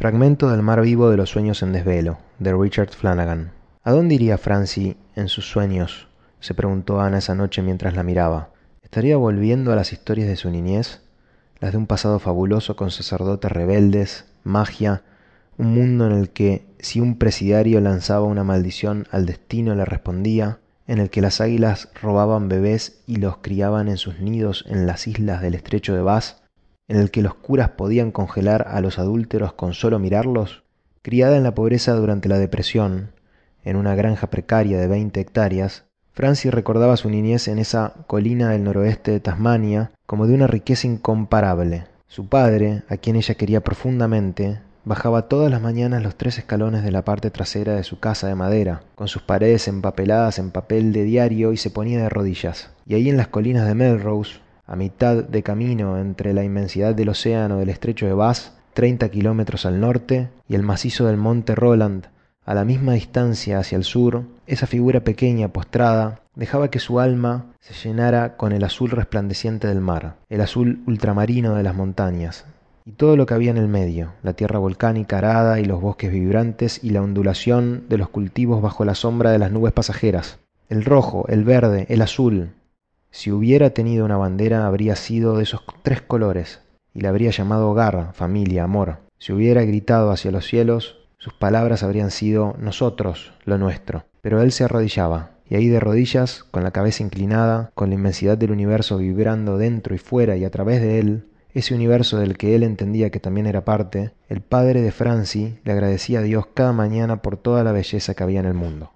Fragmento del mar vivo de los sueños en desvelo, de Richard Flanagan. ¿A dónde iría Francie en sus sueños? se preguntó Ana esa noche mientras la miraba. ¿Estaría volviendo a las historias de su niñez? Las de un pasado fabuloso con sacerdotes rebeldes, magia, un mundo en el que si un presidario lanzaba una maldición al destino le respondía, en el que las águilas robaban bebés y los criaban en sus nidos en las islas del estrecho de Bass, en el que los curas podían congelar a los adúlteros con solo mirarlos? Criada en la pobreza durante la depresión, en una granja precaria de 20 hectáreas, Francie recordaba su niñez en esa colina del noroeste de Tasmania como de una riqueza incomparable. Su padre, a quien ella quería profundamente, bajaba todas las mañanas los tres escalones de la parte trasera de su casa de madera, con sus paredes empapeladas en papel de diario y se ponía de rodillas. Y ahí en las colinas de Melrose, a mitad de camino entre la inmensidad del océano del estrecho de Bass, 30 kilómetros al norte, y el macizo del monte Roland, a la misma distancia hacia el sur, esa figura pequeña postrada dejaba que su alma se llenara con el azul resplandeciente del mar, el azul ultramarino de las montañas, y todo lo que había en el medio, la tierra volcánica arada y los bosques vibrantes y la ondulación de los cultivos bajo la sombra de las nubes pasajeras, el rojo, el verde, el azul, si hubiera tenido una bandera habría sido de esos tres colores, y la habría llamado hogar, familia, amor. Si hubiera gritado hacia los cielos, sus palabras habrían sido nosotros, lo nuestro. Pero él se arrodillaba, y ahí de rodillas, con la cabeza inclinada, con la inmensidad del universo vibrando dentro y fuera y a través de él, ese universo del que él entendía que también era parte, el padre de Francie le agradecía a Dios cada mañana por toda la belleza que había en el mundo.